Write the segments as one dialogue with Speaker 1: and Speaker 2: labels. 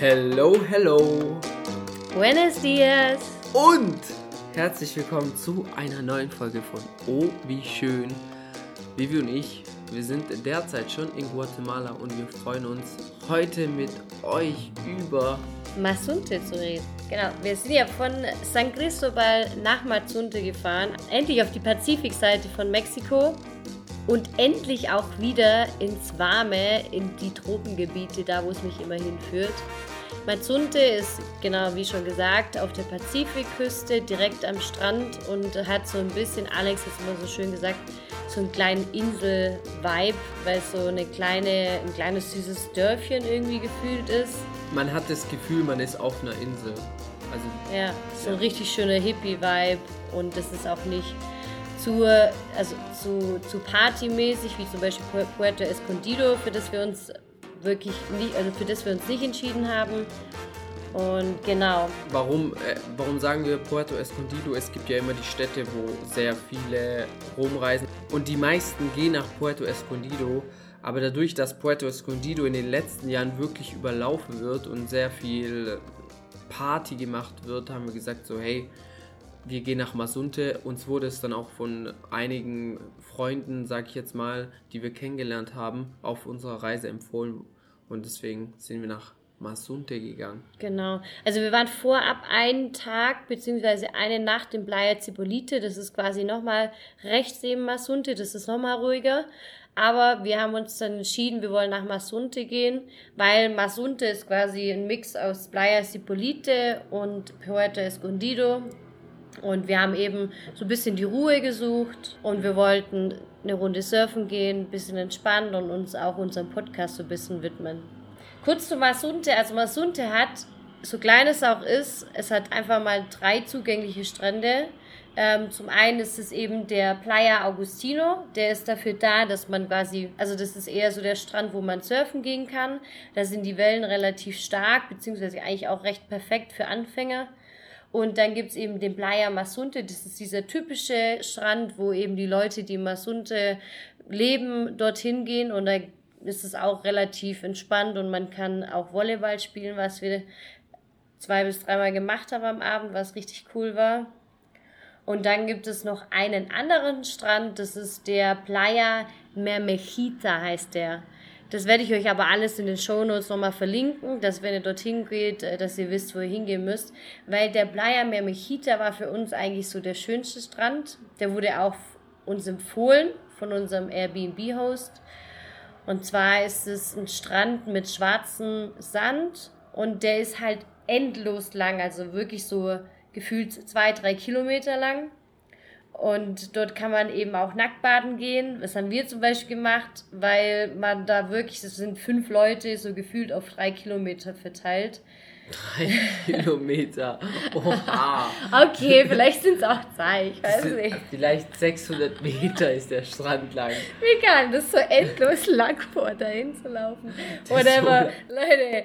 Speaker 1: Hello, hello.
Speaker 2: Buenos dias.
Speaker 1: Und herzlich willkommen zu einer neuen Folge von Oh, wie schön. Vivi und ich, wir sind derzeit schon in Guatemala und wir freuen uns heute mit euch über
Speaker 2: Mazunte zu reden. Genau, wir sind ja von San Cristobal nach Mazunte gefahren, endlich auf die Pazifikseite von Mexiko und endlich auch wieder ins Warme, in die Tropengebiete, da wo es mich immer hinführt. Mazunte ist, genau wie schon gesagt, auf der Pazifikküste, direkt am Strand und hat so ein bisschen, Alex hat es immer so schön gesagt, so einen kleinen Insel-Vibe, weil es so eine kleine, ein kleines süßes Dörfchen irgendwie gefühlt ist.
Speaker 1: Man hat das Gefühl, man ist auf einer Insel.
Speaker 2: Also, ja, so ein richtig schöner Hippie-Vibe und das ist auch nicht zu, also zu, zu partymäßig, wie zum Beispiel Puerto Escondido, für das wir uns wirklich nicht, also für das wir uns nicht entschieden haben. Und genau.
Speaker 1: Warum, äh, warum sagen wir Puerto Escondido? Es gibt ja immer die Städte, wo sehr viele rumreisen. Und die meisten gehen nach Puerto Escondido. Aber dadurch, dass Puerto Escondido in den letzten Jahren wirklich überlaufen wird und sehr viel Party gemacht wird, haben wir gesagt so, hey, wir gehen nach Masunte. Uns wurde es dann auch von einigen Freunden, sag ich jetzt mal, die wir kennengelernt haben, auf unserer Reise empfohlen. Und deswegen sind wir nach Masunte gegangen.
Speaker 2: Genau. Also wir waren vorab einen Tag beziehungsweise eine Nacht in Playa Zipolite. Das ist quasi nochmal rechts neben Masunte. Das ist nochmal ruhiger. Aber wir haben uns dann entschieden, wir wollen nach Masunte gehen, weil Masunte ist quasi ein Mix aus Playa Cipolite und Puerto Escondido. Und wir haben eben so ein bisschen die Ruhe gesucht und wir wollten eine Runde surfen gehen, ein bisschen entspannen und uns auch unserem Podcast so ein bisschen widmen. Kurz zu Masunte. Also Masunte hat, so klein es auch ist, es hat einfach mal drei zugängliche Strände. Ähm, zum einen ist es eben der Playa Augustino, der ist dafür da, dass man quasi, also das ist eher so der Strand, wo man surfen gehen kann. Da sind die Wellen relativ stark, beziehungsweise eigentlich auch recht perfekt für Anfänger. Und dann gibt's eben den Playa Masunte, das ist dieser typische Strand, wo eben die Leute, die Masunte leben, dorthin gehen und da ist es auch relativ entspannt und man kann auch Volleyball spielen, was wir zwei bis dreimal gemacht haben am Abend, was richtig cool war. Und dann gibt es noch einen anderen Strand, das ist der Playa Mermejita heißt der. Das werde ich euch aber alles in den Shownotes nochmal verlinken, dass wenn ihr dorthin geht, äh, dass ihr wisst, wo ihr hingehen müsst. Weil der Playa Mermejita war für uns eigentlich so der schönste Strand. Der wurde auch uns empfohlen von unserem Airbnb-Host. Und zwar ist es ein Strand mit schwarzem Sand und der ist halt endlos lang, also wirklich so gefühlt zwei, drei Kilometer lang. Und dort kann man eben auch nackt baden gehen. Das haben wir zum Beispiel gemacht, weil man da wirklich, es sind fünf Leute so gefühlt auf drei Kilometer verteilt.
Speaker 1: Drei Kilometer. Oha.
Speaker 2: okay, vielleicht sind es auch zwei, ich weiß nicht.
Speaker 1: Vielleicht 600 Meter ist der Strand lang.
Speaker 2: Wie kann das so endlos lang vor, dahin zu laufen? Whatever. So Leute,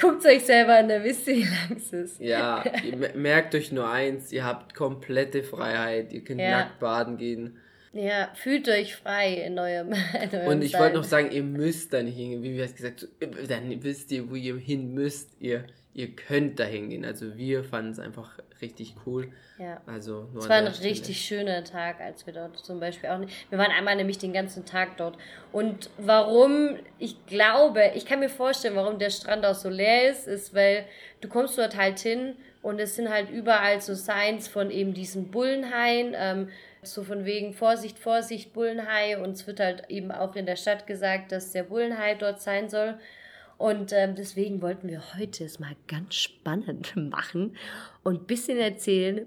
Speaker 2: guckt euch selber an, dann wisst ihr, wie lang es ist.
Speaker 1: Ja, ihr merkt euch nur eins, ihr habt komplette Freiheit. Ihr könnt ja. nackt baden gehen.
Speaker 2: Ja, fühlt euch frei in eurem, in eurem
Speaker 1: Und ich wollte noch sagen, ihr müsst da nicht hingehen. Wie wir es gesagt dann wisst ihr, wo ihr hin müsst. Ihr ihr könnt da hingehen. Also wir fanden es einfach richtig cool.
Speaker 2: Ja.
Speaker 1: Also
Speaker 2: es war ein richtig schöner Tag, als wir dort zum Beispiel auch nicht. Wir waren einmal nämlich den ganzen Tag dort. Und warum, ich glaube, ich kann mir vorstellen, warum der Strand auch so leer ist, ist, weil du kommst dort halt hin und es sind halt überall so Signs von eben diesen Bullenhaien. Ähm, so von wegen Vorsicht, Vorsicht, Bullenhai. Und es wird halt eben auch in der Stadt gesagt, dass der Bullenhai dort sein soll. Und ähm, deswegen wollten wir heute es mal ganz spannend machen und ein bisschen erzählen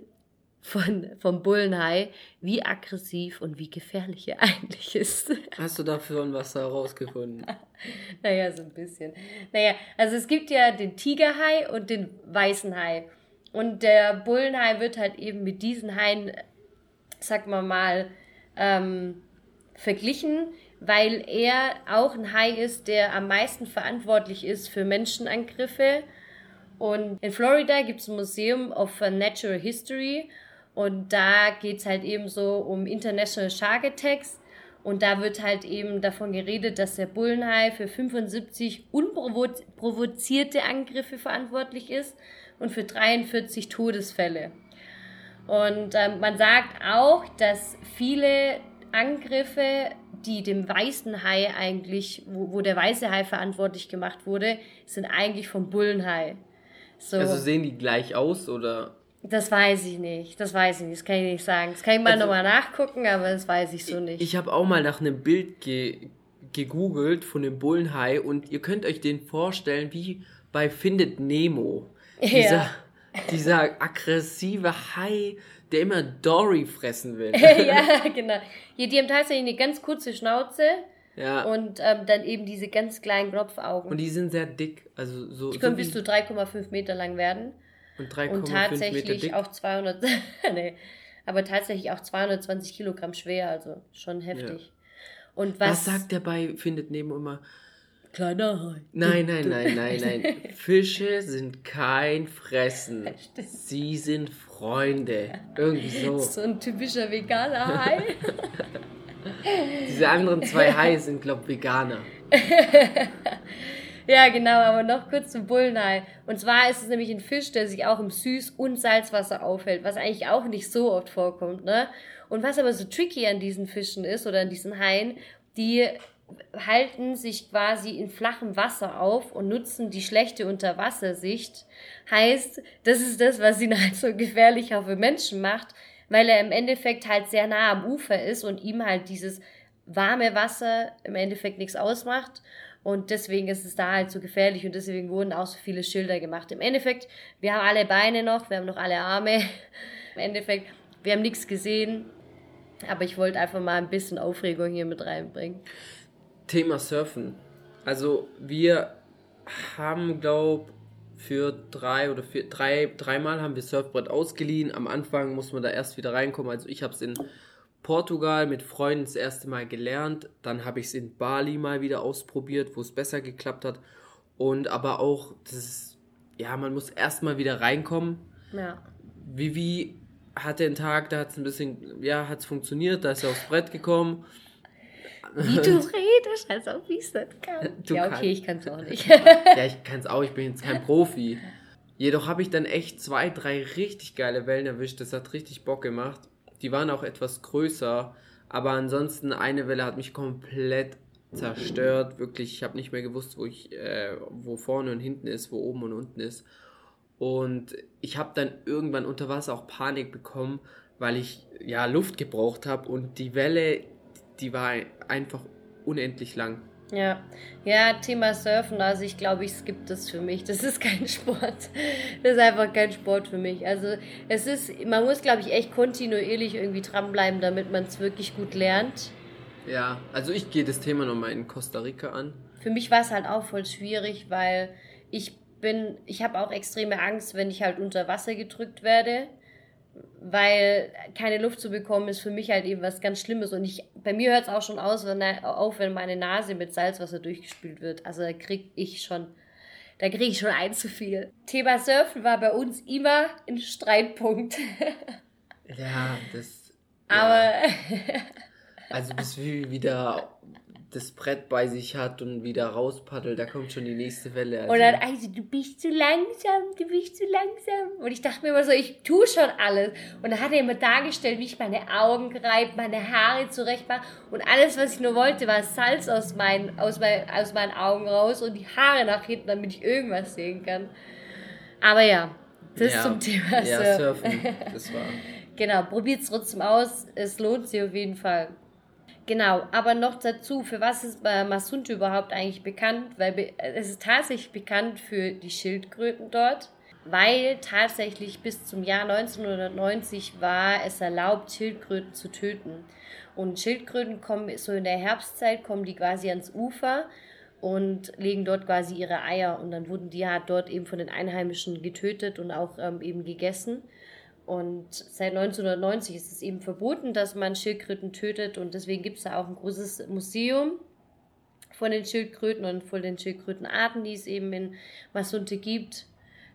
Speaker 2: von, vom Bullenhai, wie aggressiv und wie gefährlich er eigentlich ist.
Speaker 1: Hast du dafür was herausgefunden?
Speaker 2: naja, so ein bisschen. Naja, also es gibt ja den Tigerhai und den weißen Hai. Und der Bullenhai wird halt eben mit diesen Haien, sag mal mal, ähm, verglichen weil er auch ein Hai ist, der am meisten verantwortlich ist für Menschenangriffe. Und in Florida gibt es ein Museum of Natural History und da geht es halt eben so um International Shark Attacks. Und da wird halt eben davon geredet, dass der Bullenhai für 75 unprovozierte Angriffe verantwortlich ist und für 43 Todesfälle. Und ähm, man sagt auch, dass viele Angriffe, die dem weißen Hai eigentlich, wo, wo der weiße Hai verantwortlich gemacht wurde, sind eigentlich vom Bullenhai.
Speaker 1: So. Also sehen die gleich aus oder?
Speaker 2: Das weiß ich nicht. Das weiß ich nicht. Das kann ich nicht sagen. Das kann ich mal also, nochmal nachgucken, aber das weiß ich so nicht.
Speaker 1: Ich, ich habe auch mal nach einem Bild ge gegoogelt von dem Bullenhai und ihr könnt euch den vorstellen wie bei Findet Nemo. Ja. Dieser, aggressive Hai, der immer Dory fressen will.
Speaker 2: ja, genau. Hier, die haben tatsächlich eine ganz kurze Schnauze. Ja. Und ähm, dann eben diese ganz kleinen Knopfaugen.
Speaker 1: Und die sind sehr dick. Also so,
Speaker 2: die können so bis zu 3,5 Meter lang werden. Und 3,5 Und tatsächlich auch 200, nee, aber tatsächlich auch 220 Kilogramm schwer, also schon heftig. Ja.
Speaker 1: Und was, was sagt der bei Findet Nemo immer? Kleiner Hai. Nein, nein, nein, nein, nein. Fische sind kein Fressen. Sie sind Freunde. Irgendwie so.
Speaker 2: So ein typischer veganer Hai.
Speaker 1: Diese anderen zwei Haie sind, glaube ich, Veganer.
Speaker 2: Ja, genau, aber noch kurz zum Bullenhai. Und zwar ist es nämlich ein Fisch, der sich auch im Süß- und Salzwasser aufhält, was eigentlich auch nicht so oft vorkommt, ne? Und was aber so tricky an diesen Fischen ist oder an diesen Haien, die halten sich quasi in flachem Wasser auf und nutzen die schlechte Unterwassersicht. Heißt, das ist das, was ihn halt so gefährlich auch für Menschen macht, weil er im Endeffekt halt sehr nah am Ufer ist und ihm halt dieses warme Wasser im Endeffekt nichts ausmacht. Und deswegen ist es da halt so gefährlich und deswegen wurden auch so viele Schilder gemacht. Im Endeffekt, wir haben alle Beine noch, wir haben noch alle Arme. Im Endeffekt, wir haben nichts gesehen. Aber ich wollte einfach mal ein bisschen Aufregung hier mit reinbringen.
Speaker 1: Thema Surfen. Also wir haben, glaube für drei oder vier, drei, dreimal haben wir Surfbrett ausgeliehen. Am Anfang muss man da erst wieder reinkommen. Also ich habe es in Portugal mit Freunden das erste Mal gelernt. Dann habe ich es in Bali mal wieder ausprobiert, wo es besser geklappt hat. Und aber auch, das ist, ja, man muss erstmal wieder reinkommen. Ja. Vivi hatte einen Tag, da hat es ein bisschen, ja, hat es funktioniert, da ist er aufs Brett gekommen. Wie du redest, als ob ich es nicht kann. Du ja, okay, kann, ich kann es auch nicht. ja, ich kann es auch, ich bin jetzt kein Profi. Jedoch habe ich dann echt zwei, drei richtig geile Wellen erwischt. Das hat richtig Bock gemacht. Die waren auch etwas größer, aber ansonsten eine Welle hat mich komplett zerstört. Wirklich, ich habe nicht mehr gewusst, wo ich, äh, wo vorne und hinten ist, wo oben und unten ist. Und ich habe dann irgendwann unter Wasser auch Panik bekommen, weil ich ja Luft gebraucht habe und die Welle, die war einfach unendlich lang.
Speaker 2: Ja, ja, Thema Surfen, also ich glaube, ich gibt es für mich. Das ist kein Sport. Das ist einfach kein Sport für mich. Also es ist, man muss, glaube ich, echt kontinuierlich irgendwie dranbleiben, damit man es wirklich gut lernt.
Speaker 1: Ja, also ich gehe das Thema nochmal in Costa Rica an.
Speaker 2: Für mich war es halt auch voll schwierig, weil ich bin, ich habe auch extreme Angst, wenn ich halt unter Wasser gedrückt werde weil keine Luft zu bekommen ist für mich halt eben was ganz Schlimmes. Und ich, bei mir hört es auch schon aus, wenn, auf, wenn meine Nase mit Salzwasser durchgespült wird. Also da krieg ich schon, da kriege ich schon ein zu viel. Thema Surfen war bei uns immer ein Streitpunkt.
Speaker 1: ja, das. Ja. Aber. also bis wir wieder das Brett bei sich hat und wieder rauspaddelt, da kommt schon die nächste Welle.
Speaker 2: Also. Und dann, also du bist zu langsam, du bist zu langsam. Und ich dachte mir immer so, ich tue schon alles. Und dann hat er immer dargestellt, wie ich meine Augen reibe, meine Haare zurechtmache. Und alles, was ich nur wollte, war Salz aus meinen, aus, mein, aus meinen Augen raus und die Haare nach hinten, damit ich irgendwas sehen kann. Aber ja, das ja, zum Thema ja, Surfen. Surfen. Das war. genau, probiert es trotzdem aus. Es lohnt sich auf jeden Fall. Genau, aber noch dazu, für was ist äh, Masunte überhaupt eigentlich bekannt? Weil es ist tatsächlich bekannt für die Schildkröten dort, weil tatsächlich bis zum Jahr 1990 war es erlaubt, Schildkröten zu töten. Und Schildkröten kommen so in der Herbstzeit, kommen die quasi ans Ufer und legen dort quasi ihre Eier. Und dann wurden die ja dort eben von den Einheimischen getötet und auch ähm, eben gegessen. Und seit 1990 ist es eben verboten, dass man Schildkröten tötet und deswegen gibt es da auch ein großes Museum von den Schildkröten und von den Schildkrötenarten, die es eben in Masunte gibt.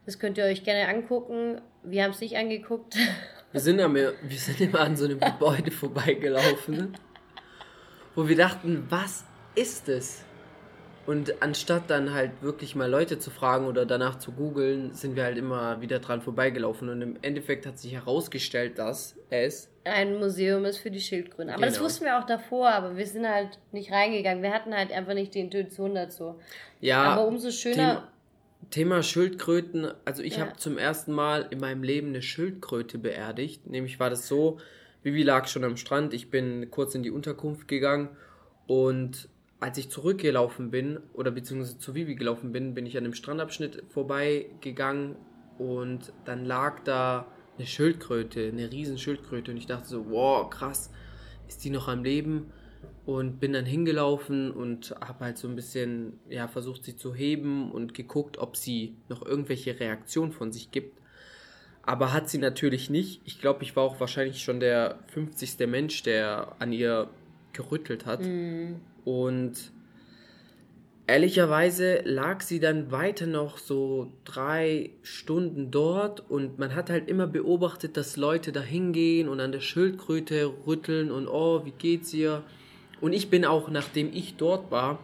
Speaker 2: Das könnt ihr euch gerne angucken. Wir haben es nicht angeguckt.
Speaker 1: Wir sind, am, wir sind immer an so einem Gebäude vorbeigelaufen. wo wir dachten, was ist es? Und anstatt dann halt wirklich mal Leute zu fragen oder danach zu googeln, sind wir halt immer wieder dran vorbeigelaufen. Und im Endeffekt hat sich herausgestellt, dass es
Speaker 2: ein Museum ist für die Schildkröten. Aber genau. das wussten wir auch davor, aber wir sind halt nicht reingegangen. Wir hatten halt einfach nicht die Intuition dazu. Ja. Aber umso schöner.
Speaker 1: Thema, Thema Schildkröten. Also ich ja. habe zum ersten Mal in meinem Leben eine Schildkröte beerdigt. Nämlich war das so, Vivi lag schon am Strand. Ich bin kurz in die Unterkunft gegangen und als ich zurückgelaufen bin, oder beziehungsweise zu Vivi gelaufen bin, bin ich an dem Strandabschnitt vorbeigegangen und dann lag da eine Schildkröte, eine riesen Schildkröte und ich dachte so, wow, krass, ist die noch am Leben? Und bin dann hingelaufen und habe halt so ein bisschen, ja, versucht sie zu heben und geguckt, ob sie noch irgendwelche Reaktionen von sich gibt. Aber hat sie natürlich nicht. Ich glaube, ich war auch wahrscheinlich schon der 50. Mensch, der an ihr gerüttelt hat. Mm. Und ehrlicherweise lag sie dann weiter noch so drei Stunden dort und man hat halt immer beobachtet, dass Leute da hingehen und an der Schildkröte rütteln und oh, wie geht's ihr? Und ich bin auch, nachdem ich dort war,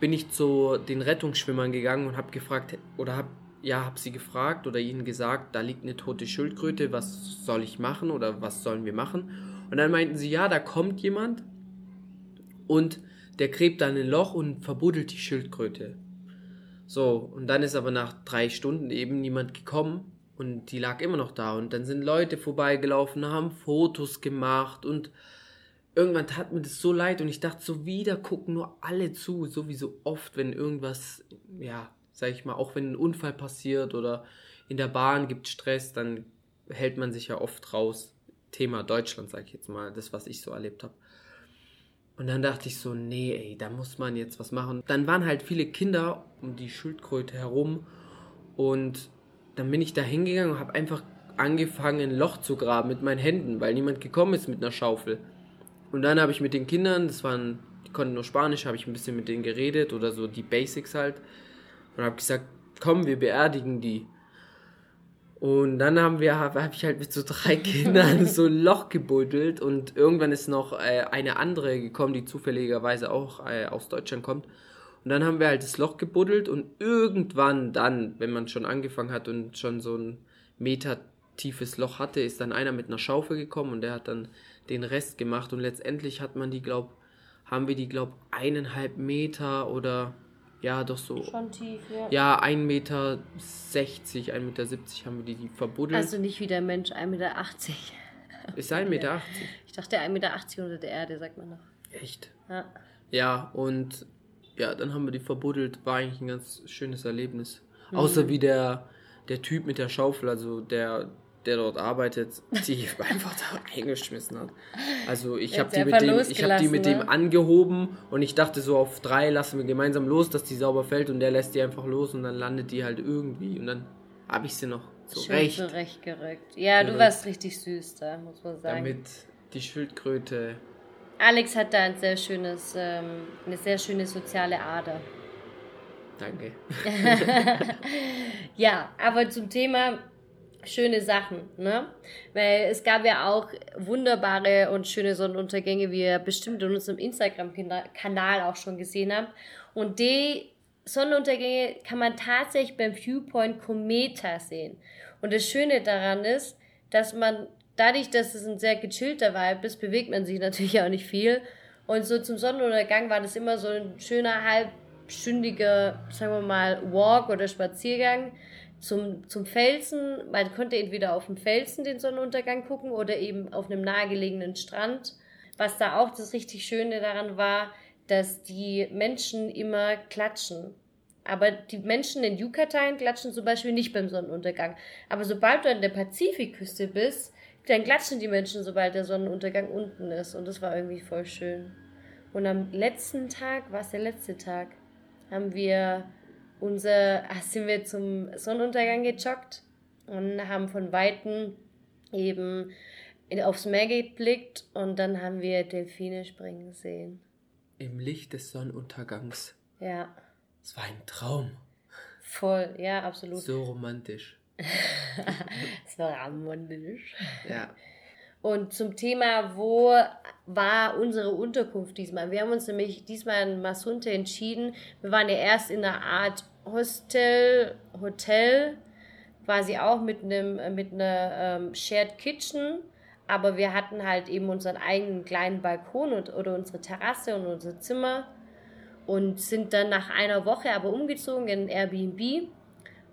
Speaker 1: bin ich zu den Rettungsschwimmern gegangen und habe gefragt, oder habe ja, habe sie gefragt oder ihnen gesagt, da liegt eine tote Schildkröte, was soll ich machen oder was sollen wir machen? Und dann meinten sie, ja, da kommt jemand und der gräbt dann ein Loch und verbuddelt die Schildkröte. So, und dann ist aber nach drei Stunden eben niemand gekommen und die lag immer noch da. Und dann sind Leute vorbeigelaufen, haben Fotos gemacht und irgendwann tat mir das so leid und ich dachte so, wieder gucken nur alle zu, sowieso oft, wenn irgendwas, ja, sag ich mal, auch wenn ein Unfall passiert oder in der Bahn gibt Stress, dann hält man sich ja oft raus. Thema Deutschland, sag ich jetzt mal, das, was ich so erlebt habe. Und dann dachte ich so, nee, ey, da muss man jetzt was machen. Dann waren halt viele Kinder um die Schildkröte herum und dann bin ich da hingegangen und habe einfach angefangen, ein Loch zu graben mit meinen Händen, weil niemand gekommen ist mit einer Schaufel. Und dann habe ich mit den Kindern, das waren, die konnten nur Spanisch, habe ich ein bisschen mit denen geredet oder so die Basics halt und habe gesagt, komm, wir beerdigen die. Und dann haben wir, habe hab ich halt mit so drei Kindern so ein Loch gebuddelt und irgendwann ist noch äh, eine andere gekommen, die zufälligerweise auch äh, aus Deutschland kommt. Und dann haben wir halt das Loch gebuddelt und irgendwann dann, wenn man schon angefangen hat und schon so ein Meter tiefes Loch hatte, ist dann einer mit einer Schaufel gekommen und der hat dann den Rest gemacht und letztendlich hat man die, glaub, haben wir die, glaub, eineinhalb Meter oder ja, doch so. Schon tief, ja. Ja, 1,60 Meter, 1,70 Meter haben wir die, die verbuddelt.
Speaker 2: Also nicht wie der Mensch, 1,80 Meter.
Speaker 1: Ist 1,80 Meter?
Speaker 2: Ich dachte 1,80 Meter unter der Erde, sagt man noch.
Speaker 1: Echt? Ja. Ja, und ja, dann haben wir die verbuddelt. War eigentlich ein ganz schönes Erlebnis. Mhm. Außer wie der, der Typ mit der Schaufel, also der, der dort arbeitet, die einfach da eingeschmissen hat. Also ich habe die, mit dem, hab die mit ne? dem angehoben und ich dachte so auf drei lassen wir gemeinsam los, dass die sauber fällt und der lässt die einfach los und dann landet die halt irgendwie und dann habe ich sie noch zurecht.
Speaker 2: Schön zurechtgerückt. Ja, gerückt. du warst richtig süß da, muss man sagen.
Speaker 1: Damit die Schildkröte...
Speaker 2: Alex hat da ein sehr schönes, ähm, eine sehr schöne soziale Ader.
Speaker 1: Danke.
Speaker 2: ja, aber zum Thema schöne Sachen, ne? Weil es gab ja auch wunderbare und schöne Sonnenuntergänge, wie ihr bestimmt in unserem Instagram-Kanal auch schon gesehen habt. Und die Sonnenuntergänge kann man tatsächlich beim Viewpoint Cometa sehen. Und das Schöne daran ist, dass man dadurch, dass es ein sehr gechillter Vibe ist, bewegt man sich natürlich auch nicht viel. Und so zum Sonnenuntergang war das immer so ein schöner halbstündiger, sagen wir mal, Walk oder Spaziergang zum, zum Felsen. Man konnte entweder auf dem Felsen den Sonnenuntergang gucken oder eben auf einem nahegelegenen Strand. Was da auch das richtig Schöne daran war, dass die Menschen immer klatschen. Aber die Menschen in Yucatan klatschen zum Beispiel nicht beim Sonnenuntergang. Aber sobald du an der Pazifikküste bist, dann klatschen die Menschen, sobald der Sonnenuntergang unten ist. Und das war irgendwie voll schön. Und am letzten Tag, war es der letzte Tag, haben wir unser, ah, sind wir zum Sonnenuntergang gejoggt und haben von Weitem eben aufs Meer geblickt und dann haben wir Delfine springen sehen.
Speaker 1: Im Licht des Sonnenuntergangs.
Speaker 2: Ja.
Speaker 1: Es war ein Traum.
Speaker 2: Voll, ja, absolut.
Speaker 1: So romantisch.
Speaker 2: es war romantisch.
Speaker 1: Ja.
Speaker 2: Und zum Thema, wo war unsere Unterkunft diesmal. Wir haben uns nämlich diesmal in Masunte entschieden. Wir waren ja erst in einer Art Hostel, Hotel, quasi auch mit einem mit einer ähm, Shared Kitchen, aber wir hatten halt eben unseren eigenen kleinen Balkon und, oder unsere Terrasse und unser Zimmer und sind dann nach einer Woche aber umgezogen in Airbnb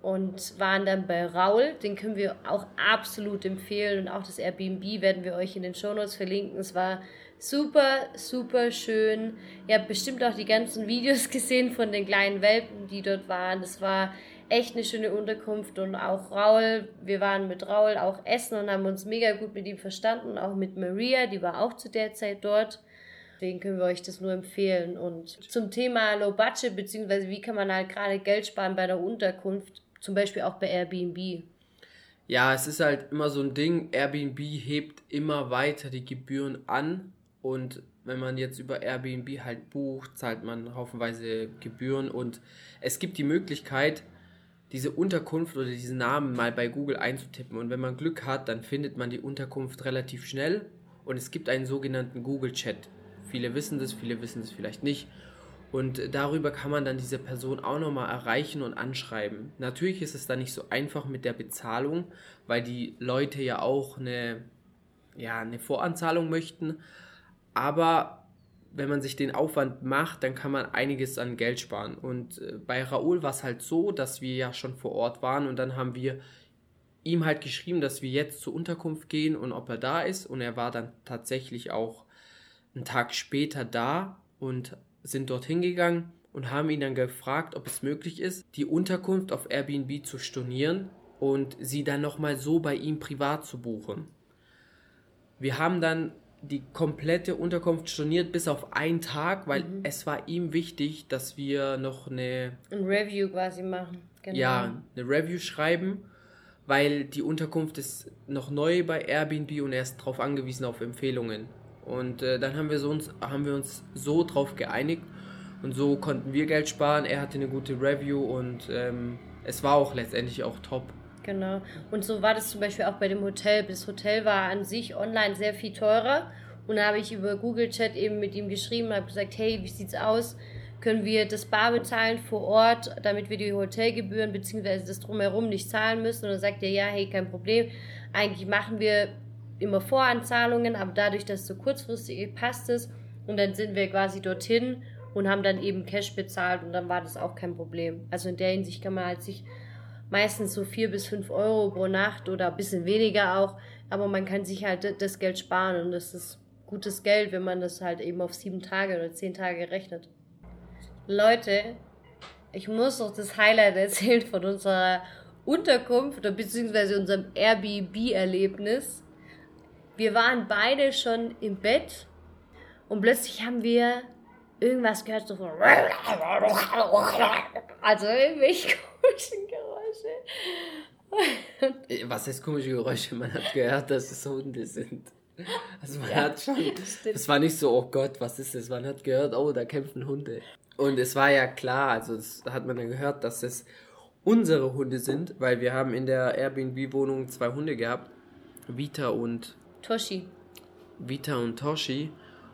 Speaker 2: und waren dann bei Raul. Den können wir auch absolut empfehlen und auch das Airbnb werden wir euch in den Shownotes verlinken. Es war super, super schön. Ihr habt bestimmt auch die ganzen Videos gesehen von den kleinen Welpen, die dort waren. Es war echt eine schöne Unterkunft und auch Raul, wir waren mit Raul auch essen und haben uns mega gut mit ihm verstanden, auch mit Maria, die war auch zu der Zeit dort. Deswegen können wir euch das nur empfehlen. Und zum Thema Low Budget, beziehungsweise wie kann man halt gerade Geld sparen bei der Unterkunft, zum Beispiel auch bei Airbnb.
Speaker 1: Ja, es ist halt immer so ein Ding, Airbnb hebt immer weiter die Gebühren an und wenn man jetzt über Airbnb halt bucht, zahlt man haufenweise Gebühren und es gibt die Möglichkeit, diese Unterkunft oder diesen Namen mal bei Google einzutippen und wenn man Glück hat, dann findet man die Unterkunft relativ schnell und es gibt einen sogenannten Google Chat. Viele wissen das, viele wissen es vielleicht nicht. Und darüber kann man dann diese Person auch nochmal erreichen und anschreiben. Natürlich ist es dann nicht so einfach mit der Bezahlung, weil die Leute ja auch eine, ja, eine Voranzahlung möchten. Aber wenn man sich den Aufwand macht, dann kann man einiges an Geld sparen. Und äh, bei Raoul war es halt so, dass wir ja schon vor Ort waren und dann haben wir ihm halt geschrieben, dass wir jetzt zur Unterkunft gehen und ob er da ist. Und er war dann tatsächlich auch einen Tag später da und sind dorthin gegangen und haben ihn dann gefragt, ob es möglich ist, die Unterkunft auf Airbnb zu stornieren und sie dann nochmal so bei ihm privat zu buchen. Wir haben dann die komplette Unterkunft storniert bis auf einen Tag, weil mhm. es war ihm wichtig, dass wir noch eine
Speaker 2: ein Review quasi machen.
Speaker 1: Genau. Ja, eine Review schreiben, weil die Unterkunft ist noch neu bei Airbnb und er ist darauf angewiesen auf Empfehlungen. Und äh, dann haben wir, so uns, haben wir uns so drauf geeinigt und so konnten wir Geld sparen. Er hatte eine gute Review und ähm, es war auch letztendlich auch top.
Speaker 2: Genau. Und so war das zum Beispiel auch bei dem Hotel. Das Hotel war an sich online sehr viel teurer. Und da habe ich über Google Chat eben mit ihm geschrieben und habe gesagt, hey, wie sieht's aus? Können wir das Bar bezahlen vor Ort, damit wir die Hotelgebühren bzw. das drumherum nicht zahlen müssen? Und dann sagt er, ja, hey, kein Problem. Eigentlich machen wir immer Voranzahlungen, aber dadurch, dass es so kurzfristig passt es und dann sind wir quasi dorthin und haben dann eben Cash bezahlt und dann war das auch kein Problem. Also in der Hinsicht kann man halt sich meistens so vier bis fünf Euro pro Nacht oder ein bisschen weniger auch, aber man kann sich halt das Geld sparen und das ist gutes Geld, wenn man das halt eben auf sieben Tage oder zehn Tage rechnet. Leute, ich muss noch das Highlight erzählen von unserer Unterkunft oder beziehungsweise unserem Airbnb-Erlebnis. Wir waren beide schon im Bett und plötzlich haben wir irgendwas gehört, so von also irgendwelche komischen
Speaker 1: Geräusche. Was heißt komische Geräusche? Man hat gehört, dass es Hunde sind. Also man ja, hat schon, es war nicht so, oh Gott, was ist das? Man hat gehört, oh, da kämpfen Hunde. Und es war ja klar, also das hat man dann gehört, dass es unsere Hunde sind, weil wir haben in der Airbnb-Wohnung zwei Hunde gehabt, Vita und
Speaker 2: Toshi.
Speaker 1: Vita und Toshi.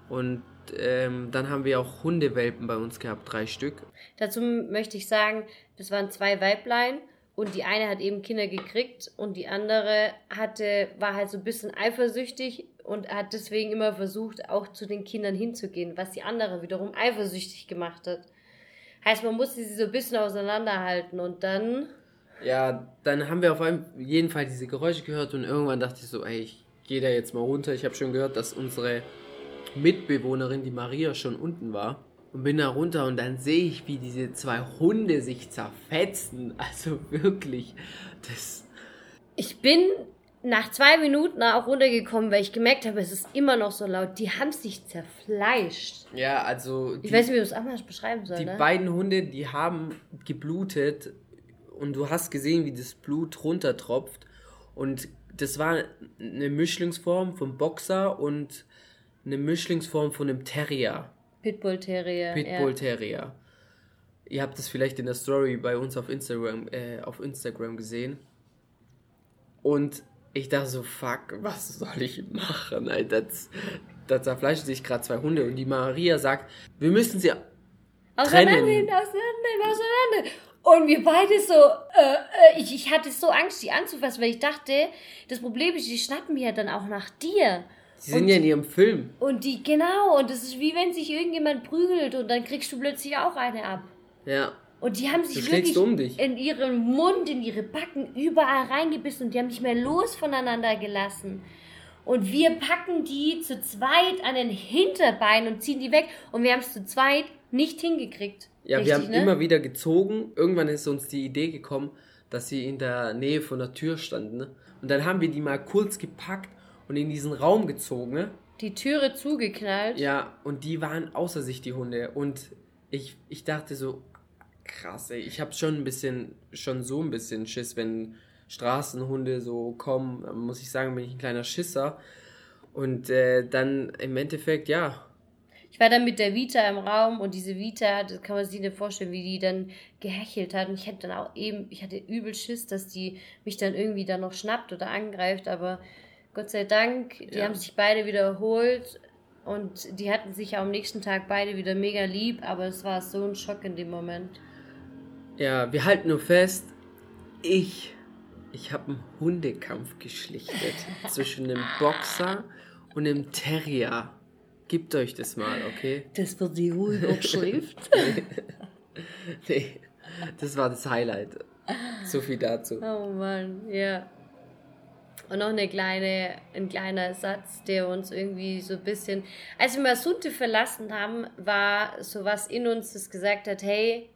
Speaker 1: Und ähm, dann haben wir auch Hundewelpen bei uns gehabt, drei Stück.
Speaker 2: Dazu möchte ich sagen, das waren zwei Weiblein und die eine hat eben Kinder gekriegt und die andere hatte, war halt so ein bisschen eifersüchtig und hat deswegen immer versucht, auch zu den Kindern hinzugehen, was die andere wiederum eifersüchtig gemacht hat. Heißt, man musste sie so ein bisschen auseinanderhalten und dann.
Speaker 1: Ja, dann haben wir auf jeden Fall diese Geräusche gehört und irgendwann dachte ich so, ey, ich gehe da jetzt mal runter. Ich habe schon gehört, dass unsere Mitbewohnerin, die Maria, schon unten war. Und bin da runter und dann sehe ich, wie diese zwei Hunde sich zerfetzen. Also wirklich, das.
Speaker 2: Ich bin nach zwei Minuten auch runtergekommen, weil ich gemerkt habe, es ist immer noch so laut. Die haben sich zerfleischt.
Speaker 1: Ja, also.
Speaker 2: Die, ich weiß nicht, wie du es anders beschreiben soll.
Speaker 1: Die ne? beiden Hunde, die haben geblutet und du hast gesehen, wie das Blut runtertropft. Und das war eine Mischlingsform vom Boxer und eine Mischlingsform von einem Terrier.
Speaker 2: Pitbull Terrier.
Speaker 1: Pitbull Terrier. Ja. Ihr habt das vielleicht in der Story bei uns auf Instagram, äh, auf Instagram gesehen. Und ich dachte so, fuck, was soll ich machen, Alter? Das, da zerfleischen sich gerade zwei Hunde und die Maria sagt, wir müssen sie
Speaker 2: Auseinandernehmen,
Speaker 1: trennen.
Speaker 2: auseinandernehmen, auseinander. Und wir beide so, äh, äh, ich, ich hatte so Angst, die anzufassen, weil ich dachte, das Problem ist, die schnappen ja dann auch nach dir.
Speaker 1: Sie sind ja in ihrem Film.
Speaker 2: Und die, genau, und das ist wie wenn sich irgendjemand prügelt und dann kriegst du plötzlich auch eine ab.
Speaker 1: Ja.
Speaker 2: Und die haben sich
Speaker 1: Du
Speaker 2: wirklich
Speaker 1: um dich.
Speaker 2: in ihren Mund, in ihre Backen überall reingebissen und die haben nicht mehr los voneinander gelassen. Und wir packen die zu zweit an den Hinterbeinen und ziehen die weg. Und wir haben es zu zweit nicht hingekriegt.
Speaker 1: Ja, wir haben
Speaker 2: Richtig, ne?
Speaker 1: immer wieder gezogen. Irgendwann ist uns die Idee gekommen, dass sie in der Nähe von der Tür standen. Ne? Und dann haben wir die mal kurz gepackt und in diesen Raum gezogen. Ne?
Speaker 2: die Türe zugeknallt.
Speaker 1: Ja, und die waren außer sich, die Hunde. Und ich, ich dachte so, krass, ey, ich habe schon ein bisschen, schon so ein bisschen Schiss, wenn Straßenhunde so kommen, muss ich sagen, bin ich ein kleiner Schisser. Und äh, dann im Endeffekt, ja,
Speaker 2: Ich war dann mit der Vita im Raum und diese Vita, das kann man sich nicht vorstellen, wie die dann gehechelt hat. Und ich hätte dann auch eben, ich hatte übel Schiss, dass die mich dann irgendwie dann noch schnappt oder angreift. Aber Gott sei Dank, die
Speaker 1: Ja.
Speaker 2: haben sich beide wieder erholt und die hatten sich am nächsten Tag beide wieder mega lieb. Aber es war so ein Schock in dem Moment.
Speaker 1: Ja, wir halten nur fest, ich, ich habe einen Hundekampf geschlichtet zwischen einem Boxer und einem Terrier. Gebt euch das mal, okay?
Speaker 2: Das wird die ruhige Schrift.
Speaker 1: Nee, das war das Highlight. So viel dazu.
Speaker 2: Oh Mann, ja. Und noch eine kleine, ein kleiner Satz, der uns irgendwie so ein bisschen. Als wir Masunte verlassen haben, war sowas in uns, das gesagt hat, hey,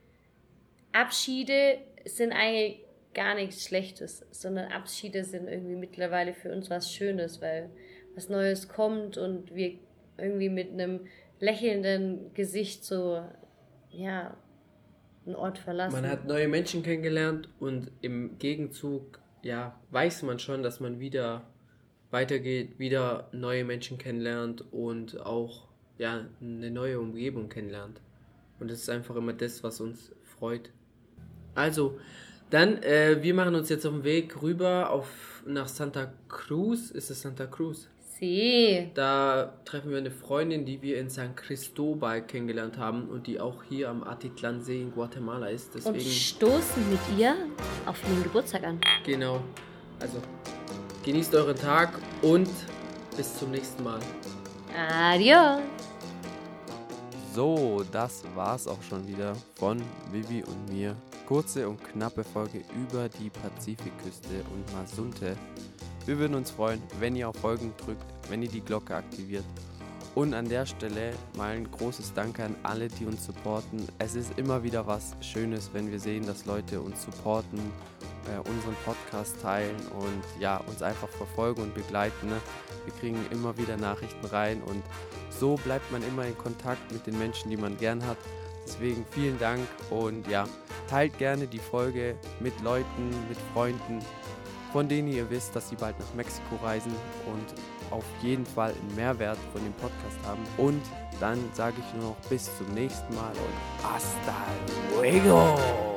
Speaker 2: Abschiede sind eigentlich gar nichts Schlechtes, sondern Abschiede sind irgendwie mittlerweile für uns was Schönes, weil was Neues kommt und wir irgendwie mit einem lächelnden Gesicht so, ja, einen Ort verlassen.
Speaker 1: Man hat neue Menschen kennengelernt und im Gegenzug, ja, weiß man schon, dass man wieder weitergeht, wieder neue Menschen kennenlernt und auch, ja, eine neue Umgebung kennenlernt. Und das ist einfach immer das, was uns freut. Also, dann, äh, wir machen uns jetzt auf den Weg rüber auf, nach Santa Cruz. Ist es Santa Cruz?
Speaker 2: Sie.
Speaker 1: Da treffen wir eine Freundin, die wir in San Cristobal kennengelernt haben und die auch hier am Atitlansee in Guatemala ist.
Speaker 2: Und
Speaker 1: Deswegen,
Speaker 2: stoßen mit ihr auf ihren Geburtstag an.
Speaker 1: genau. Also, genießt euren Tag und bis zum nächsten Mal.
Speaker 2: Adios.
Speaker 3: So, das war's auch schon wieder von Vivi und mir. Kurze und knappe Folge über die Pazifikküste und Masunte. Wir würden uns freuen, wenn ihr auf Folgen drückt, wenn ihr die Glocke aktiviert. Und an der Stelle mal ein großes Danke an alle, die uns supporten. Es ist immer wieder was Schönes, wenn wir sehen, dass Leute uns supporten, äh, unseren Podcast teilen und ja, uns einfach verfolgen und begleiten. Ne? Wir kriegen immer wieder Nachrichten rein und so bleibt man immer in Kontakt mit den Menschen, die man gern hat. Deswegen vielen Dank und ja, teilt gerne die Folge mit Leuten, mit Freunden, von denen ihr wisst, dass sie bald nach Mexiko reisen und auf jeden Fall einen Mehrwert von dem Podcast haben. Und dann sage ich nur noch bis zum nächsten Mal und hasta luego!